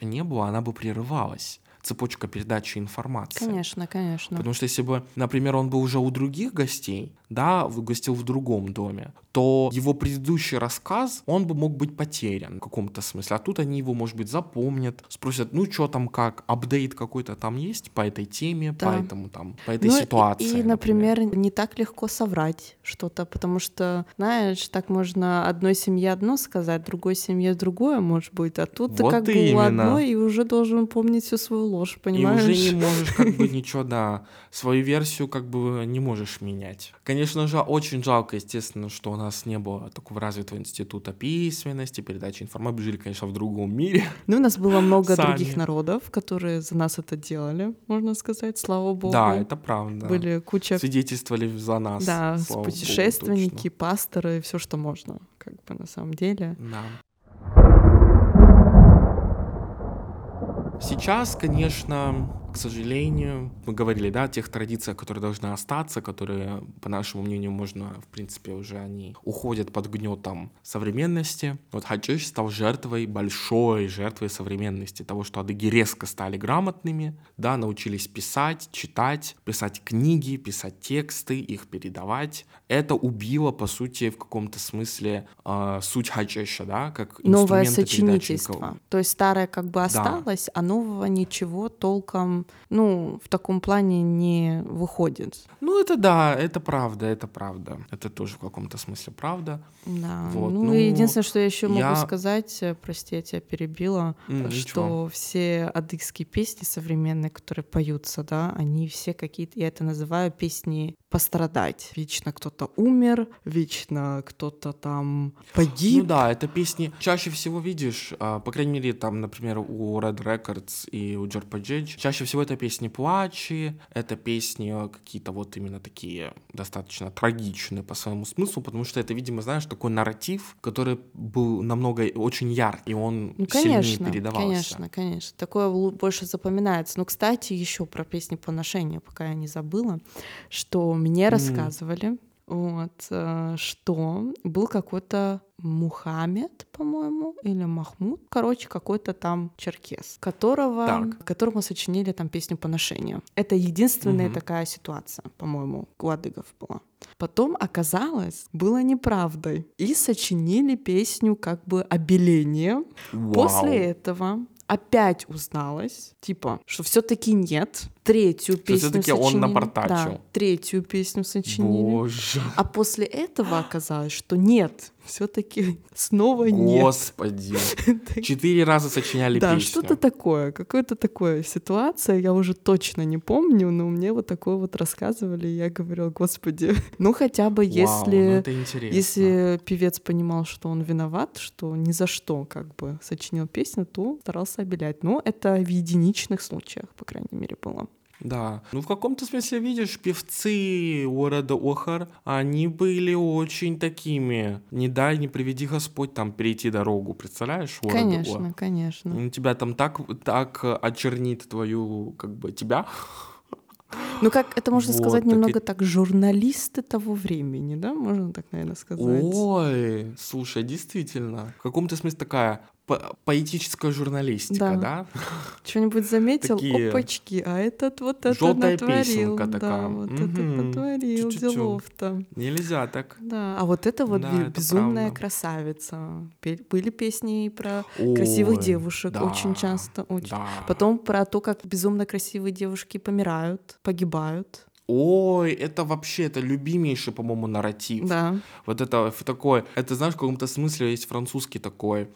не было, она бы прерывалась цепочка передачи информации. Конечно, конечно. Потому что если бы, например, он был уже у других гостей, да, гостил в другом доме, то его предыдущий рассказ, он бы мог быть потерян в каком-то смысле. А тут они его, может быть, запомнят, спросят, ну что там как, апдейт какой-то там есть по этой теме, да. по этому там, по этой ну, ситуации. И, и например, например, не так легко соврать что-то, потому что, знаешь, так можно одной семье одно сказать, другой семье другое, может быть, а тут вот ты как бы у одной и уже должен помнить всю свою ложь, понимаешь? И уже не можешь как бы ничего, да, свою версию как бы не можешь менять. Конечно же, очень жалко, естественно, что у нас не было такого развитого института письменности, передачи информации. Мы жили, конечно, в другом мире. Ну, у нас было много Сами. других народов, которые за нас это делали, можно сказать, слава богу. Да, это правда. Были куча... Свидетельствовали за нас. Да, путешественники, богу, пасторы, все, что можно, как бы на самом деле. Да. Сейчас, конечно, к сожалению, мы говорили, да, о тех традициях, которые должны остаться, которые, по нашему мнению, можно, в принципе, уже они уходят под гнетом современности. Вот Хаджиш стал жертвой, большой жертвой современности, того, что адыги резко стали грамотными, да, научились писать, читать, писать книги, писать тексты, их передавать. Это убило, по сути, в каком-то смысле э, суть Хаджиша, да, как Новое сочинительство. То есть старое как бы осталось, да. а нового ничего толком ну, в таком плане не выходит. Ну, это да, это правда, это правда. Это тоже в каком-то смысле правда. Да. Вот. Ну, ну, единственное, что я еще я... могу сказать, э, прости, я тебя перебила, mm, что ничего. все адыгские песни современные, которые поются, да, они все какие-то, я это называю песни пострадать. Вечно кто-то умер, вечно кто-то там погиб. Ну да, это песни. Чаще всего видишь, а, по крайней мере, там, например, у Red Records и у Джерпаджедж, чаще всего это песни плачи, это песни какие-то вот именно такие достаточно трагичные по своему смыслу, потому что это, видимо, знаешь, такой нарратив, который был намного очень яркий, и он ну, конечно, сильнее передавался. Конечно, конечно. Такое больше запоминается. Но, кстати, еще про песни поношения, пока я не забыла, что мне mm. рассказывали, вот, э, что был какой-то Мухаммед, по-моему, или Махмуд, короче, какой-то там черкес, которого, так. которому сочинили там песню поношения. Это единственная угу. такая ситуация, по-моему, у адыгов была. Потом оказалось, было неправдой. И сочинили песню как бы обеление. Вау. После этого опять узналось, типа, что все-таки нет. Третью песню все-таки он напортачил. Да, третью песню сочинили. Боже. А после этого оказалось, что нет, все-таки снова нет. Господи. Четыре раза сочиняли да, песню. Да, что-то такое, какая-то такая ситуация, я уже точно не помню, но мне вот такое вот рассказывали, и я говорила, господи, ну хотя бы если, ну если певец понимал, что он виноват, что ни за что как бы сочинил песню, то старался обелять. Но это в единичных случаях, по крайней мере, было. Да. Ну, в каком-то смысле, видишь, певцы города Охар, они были очень такими. Не дай, не приведи Господь там перейти дорогу, представляешь? Конечно, Охар. конечно. Он тебя там так, так очернит твою, как бы, тебя. Ну, как это можно вот, сказать, так немного и... так, журналисты того времени, да, можно так, наверное, сказать. Ой, слушай, действительно, в каком-то смысле такая по поэтическая журналистика, да? да? Что-нибудь заметил? Такие... Опачки, а этот вот это Желтая натворил. песенка да, такая. вот угу. это натворил делов-то. Нельзя так. Да, а вот это вот да, безумная это красавица. Были песни про Ой, красивых девушек да, очень часто. Очень. Да. Потом про то, как безумно красивые девушки помирают, погибают. Ой, это вообще, это любимейший, по-моему, нарратив. Да. Вот это в такой, это, знаешь, в каком-то смысле есть французский такой,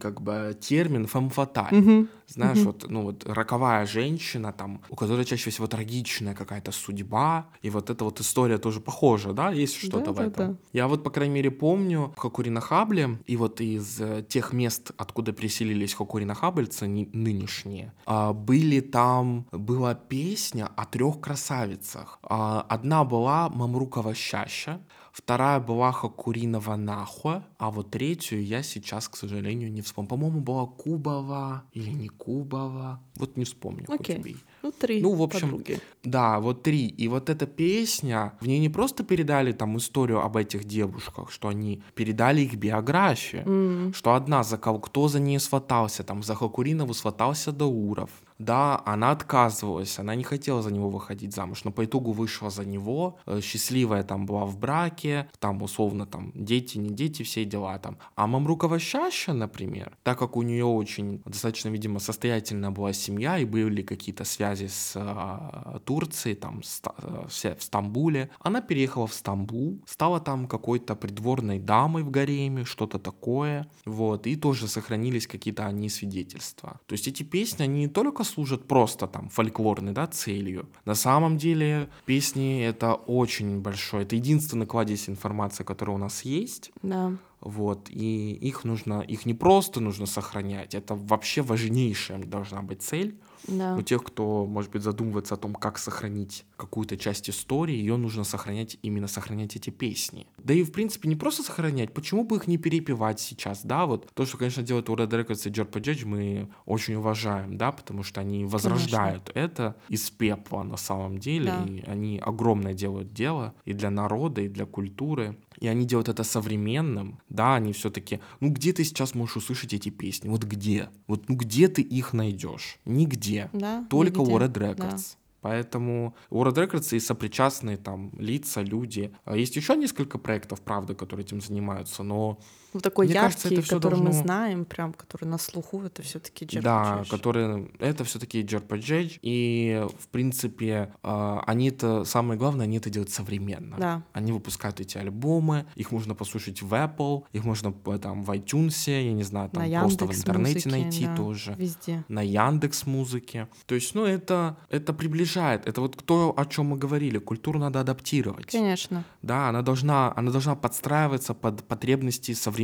как бы, термин фамфаталь. Мгм. Знаешь, Мгм. вот, ну вот роковая женщина, там, у которой чаще всего трагичная какая-то судьба, и вот эта вот история тоже похожа, да, есть что-то в Да-да-да. этом. Я вот, по крайней мере, помню Хакуринахабле, и вот из э, тех мест, откуда переселились Хакуринахабльцы, не- нынешние, а, были там, была песня о трех красавицах. А, Одна была Мамрукова Щаща, вторая была Хакуринова Нахуа, а вот третью я сейчас, к сожалению, не вспомню. По-моему, была Кубова или не Кубова. Вот не вспомню. Окей. убей. Ну, три Ну, в общем, подруги. Да, вот три. И вот эта песня, в ней не просто передали там историю об этих девушках, что они передали их биографию. М, Что одна за кого, кто за ней сватался, там за Хакуринову сватался Дауров. Да, она отказывалась, она не хотела за него выходить замуж, но по итогу вышла за него, э, счастливая там была в браке, там условно там дети, не дети, все дела там. А Мамрукова Щаща, например, так как у нее очень достаточно, видимо, состоятельная была семья и были какие-то связи с э, Турцией, там, ста- э, в Стамбуле, она переехала в Стамбул, стала там какой-то придворной дамой в гареме, что-то такое, вот, и тоже сохранились какие-то они свидетельства. То есть эти песни, они не только служат просто там фольклорной, да, целью. На самом деле песни это очень большой, это единственный кладезь информации, который у нас есть, Да. вот, и их нужно, их не просто нужно сохранять, это вообще важнейшая должна быть цель. Да. У тех, кто, может быть, задумывается о том, как сохранить какую-то часть истории, ее нужно сохранять, именно сохранять эти песни. Да и, в принципе, не просто сохранять, почему бы их не перепевать сейчас, да, вот то, что, конечно, делают Red Records и Джордж Джедж, мы очень уважаем, да, потому что они возрождают это из пепла на самом деле, Да. и они огромное делают дело и для народа, и для культуры, и они делают это современным, да, они все-таки, ну где ты сейчас можешь услышать эти песни, вот где, вот ну где ты их найдешь, нигде, Да. только у. Red Records. Поэтому у Red Records и сопричастные там лица, люди. А Есть еще несколько проектов, правда, которые этим занимаются, но Вот такой Мне кажется, яркий, всё который мы должно- знаем, прям, который на слуху, это все-таки Джерри да, Джеш. которые это все-таки JRPG, и в принципе а, они это самое главное, они это делают современно. Да. Они выпускают эти альбомы, их можно послушать в Apple, их можно э, там в iTunes, я не знаю, там На просто в интернете Музыке, найти да, тоже. Везде. на Яндекс Музыке. То есть, ну, это, это приближает. Это вот то, о чем мы говорили. Культуру надо адаптировать. Конечно. Да, она должна, она должна подстраиваться под потребности современности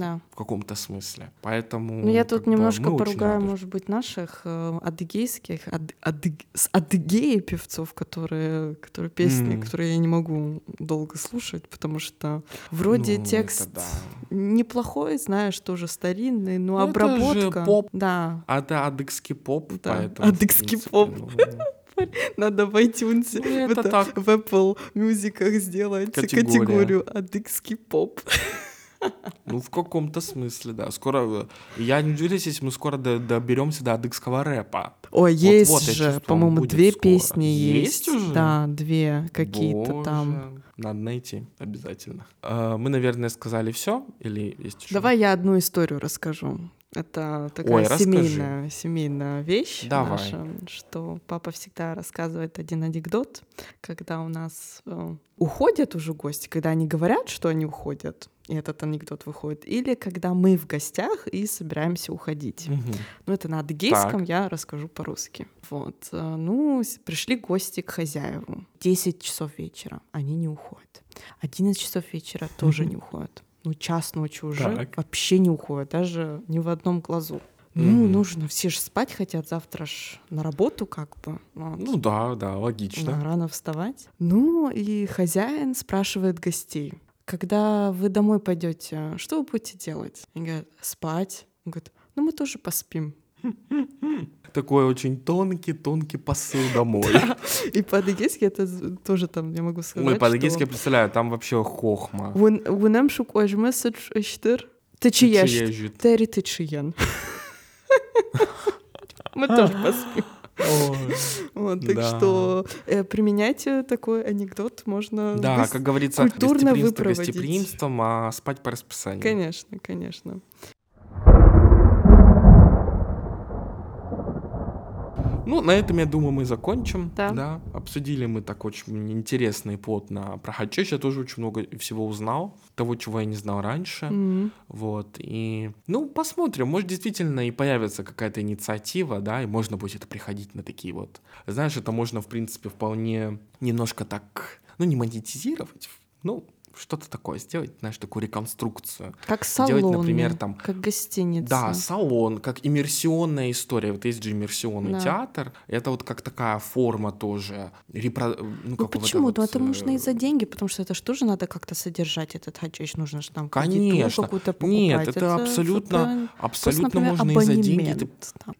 Да. в каком-то смысле. Поэтому. Ну, я тут немножко поругаю, рады. может быть, наших э, адыгейских, ад- адыг- с адыгеи певцов, которые, которые песни, М. которые я не могу долго слушать, потому что вроде Ну, текст да. неплохой, знаешь, тоже старинный, но Ну, это же обработка... поп. Да, А это адыгский поп, Да, поэтому. адыгский принципе, поп. ну, надо в iTunes, Ну, в, это так. в Apple мюзиках сделать Категория. категорию адыгский поп. Ну, в каком-то смысле, да. Скоро. э, Я не удивлюсь, если мы скоро до- доберемся до адыгского рэпа. Вот- есть вот, я же, по-моему, две скоро. песни Есть есть. уже? Да, две какие-то там. Надо найти обязательно. А, Мы, наверное, сказали все или есть еще? Давай я одну историю расскажу. Это такая Ой, расскажи. семейная, семейная вещь Давай. наша, что папа всегда рассказывает один анекдот, когда у нас э, уходят уже гости, когда они говорят, что они уходят, и этот анекдот выходит, или когда мы в гостях и собираемся уходить. Мгм. Ну, это на адыгейском, Так. я расскажу по-русски. Вот. э, Ну, пришли гости к хозяеву. 10 часов вечера. Они не уходят. 11 часов вечера тоже не уходят. Ну, час ночи уже Так. вообще не уходят, даже ни в одном глазу. Ну, Мгм. нужно, все же спать хотят завтра ж на работу как бы. Вот. Ну да, да, Да, логично. рано вставать. Ну, и хозяин спрашивает гостей, когда вы домой пойдете, что вы будете делать? Они говорят, спать. Он говорит, ну мы тоже поспим. Такой очень тонкий, тонкий посыл домой. И по-адыгейски это тоже там, я могу сказать, Ой, по-адыгейски я представляю, там вообще хохма. «Вун- вунем шук ожмес ыштыр, ты чиеш, Чиежит. тери ты чиен». Мы тоже поспим. Вот, так что э, применяйте такой анекдот, можно... Да, как говорится, культурно выпроводить. гостеприимством, а спать по расписанию. Конечно, конечно. Ну, на этом, я думаю, мы закончим. Да. Обсудили мы так очень интересно и плотно про Хачеш. Я тоже очень много всего узнал. Того, чего я не знал раньше. Мгм. Вот. И, ну, посмотрим. Может, действительно и появится какая-то инициатива, да, и можно будет приходить на такие вот... Знаешь, это можно, в принципе, вполне немножко так, ну, не монетизировать, ну, что-то такое сделать, знаешь, такую реконструкцию. Как Сделать, салон. например, там- Как гостиница. Да, салон, как иммерсионная история. Вот есть же иммерсионный Да. театр. Это вот как такая форма тоже. Репро... Ну, Ну почему? вот, Ну это можно и э, за деньги, потому что это же тоже надо как-то содержать этот хачеш, нужно же там Конечно. какую-то покупать. Нет, это абсолютно- что-то- Абсолютно просто, например, можно и за деньги. ты.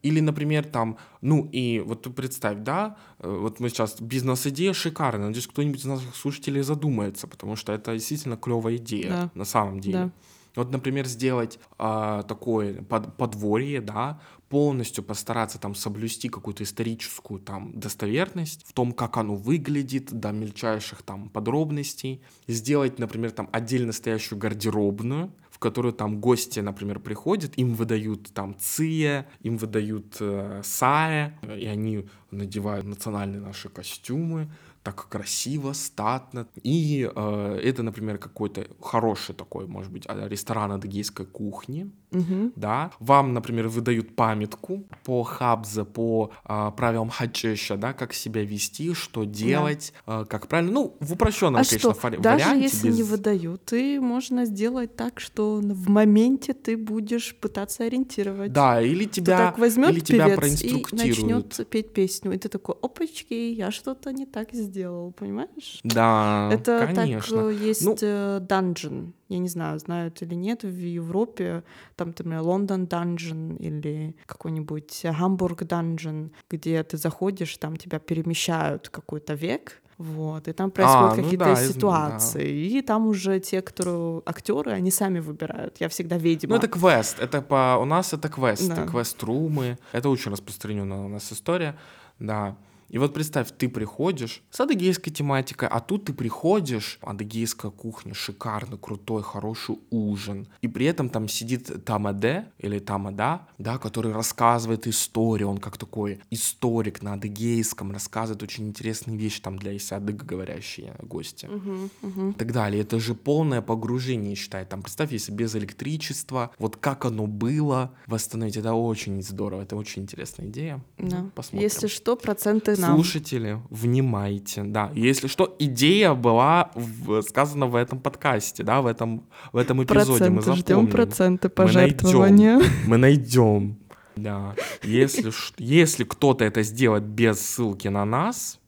Или, например, там, ну и вот представь, да, э, вот мы сейчас, бизнес-идея шикарная, надеюсь, кто-нибудь из наших слушателей задумается, потому что это действительно клевая идея Да. на самом деле. Да. Вот, например, сделать а, такое под- подворье, да, полностью постараться там соблюсти какую-то историческую там достоверность в том, как оно выглядит, до мельчайших там подробностей, сделать, например, там отдельно стоящую гардеробную, которую там гости, например, приходят, им выдают там ция, им выдают э, сая, и они надевают национальные наши костюмы, так красиво, статно. И э, это, например, какой-то хороший такой, может быть, а, ресторан адыгейской кухни, Мгм. да. Вам, например, выдают памятку по хабзе, по а, правилам хаджеша, да, как себя вести, что делать, а, как правильно. Ну, в упрощенном, А конечно, что, фари- даже варианте. если не без- выдают, ты можно сделать так, что в моменте ты будешь пытаться ориентировать. Да, или Ты тебя, так возьмет или тебя певец и проинструктируют. начнет петь песню, и ты такой, опачки, я что-то не так сделал, понимаешь? Да, Это конечно. так э, есть Ну- э, dungeon. Я не знаю, знают или нет, в Европе там, например, Лондон Dungeon или какой-нибудь Гамбург Dungeon, где ты заходишь, там тебя перемещают какой-то век, вот, и там происходят ну какие-то да, ситуации, и там уже те, кто актеры, они сами выбирают. Я всегда ведьма. Ну, это квест. Это по... У нас это квест. Да. Квест-румы. Это очень распространенная у нас история. Да. И вот представь, ты приходишь с адыгейской тематикой, а тут ты приходишь, адыгейская кухня, шикарный, крутой, хороший ужин. И при этом там сидит Тамаде или Тамада, да, который рассказывает историю. Он как такой историк на адыгейском, рассказывает очень интересные вещи там для если адыгоговорящие гости Мгм, мгм. и так далее. Это же полное погружение, считай. Там, представь, если без электричества, вот как оно было восстановить, это очень здорово, это очень интересная идея. Да. Посмотрим. Если что, проценты нам. Слушатели, внимайте, да. Если что, идея была в- сказана в этом подкасте, да, в этом, в этом эпизоде. Мы Проценты, ждем запомним. проценты Мы найдем. пожертвования. Мы найдем. Да. Если, если кто-то это сделает без ссылки на нас,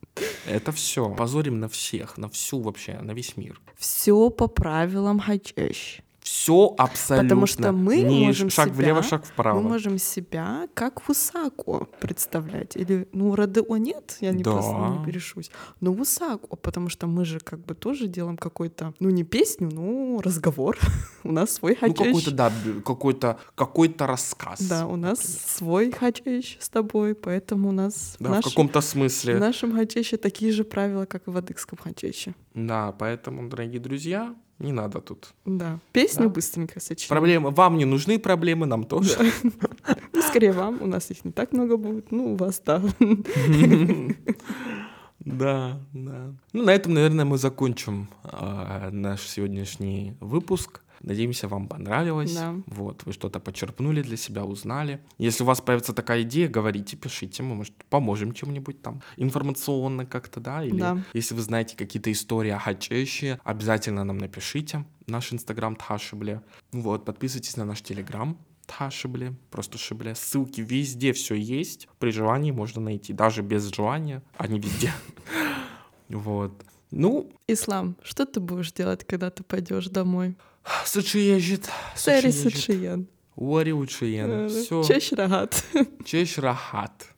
это все. Позорим на всех, на всю вообще, на весь мир. Все по правилам хачеш. Все абсолютно. Потому что мы Не можем шаг себя- влево, шаг вправо. Мы можем себя как Высако представлять. Или, ну, Родео нет, я не, Да. просто не перешусь. Но Высако, потому что мы же как бы тоже делаем какой-то, ну, не песню, ну, разговор. у нас свой Ну, хачеш. какой-то, да, какой-то, какой-то рассказ. Да, у нас например. свой хачеш с тобой, поэтому у нас Да, в, в нашем- каком-то в смысле. нашем хачеше такие же правила, как и в адыгском хачеше. Да, поэтому, дорогие друзья, не надо тут. Да. Песню Да. быстренько сочиним. Проблемы. Вам не нужны проблемы, нам тоже. Ну, скорее вам, у нас их не так много будет. Ну, у вас, да. Да, да. Ну, на этом, наверное, мы закончим а, наш сегодняшний выпуск. Надеемся, вам понравилось. Да. Вот, вы что-то почерпнули для себя, узнали. Если у вас появится такая идея, говорите, пишите, мы, может, поможем чем-нибудь там информационно как-то, да, или Да. если вы знаете какие-то истории о хачеше, обязательно нам напишите. Наш инстаграм Тхашибле. Вот, подписывайтесь на наш телеграм Тхашибле, просто Шибле. Ссылки везде все есть. При желании можно найти, даже без желания, они везде. Вот. Ну, Ислам, что ты будешь делать, когда ты пойдешь домой? Сычиежит. Сэри Сачиян. Уари учиен. Все. Чеш рагат. Чеш рахат.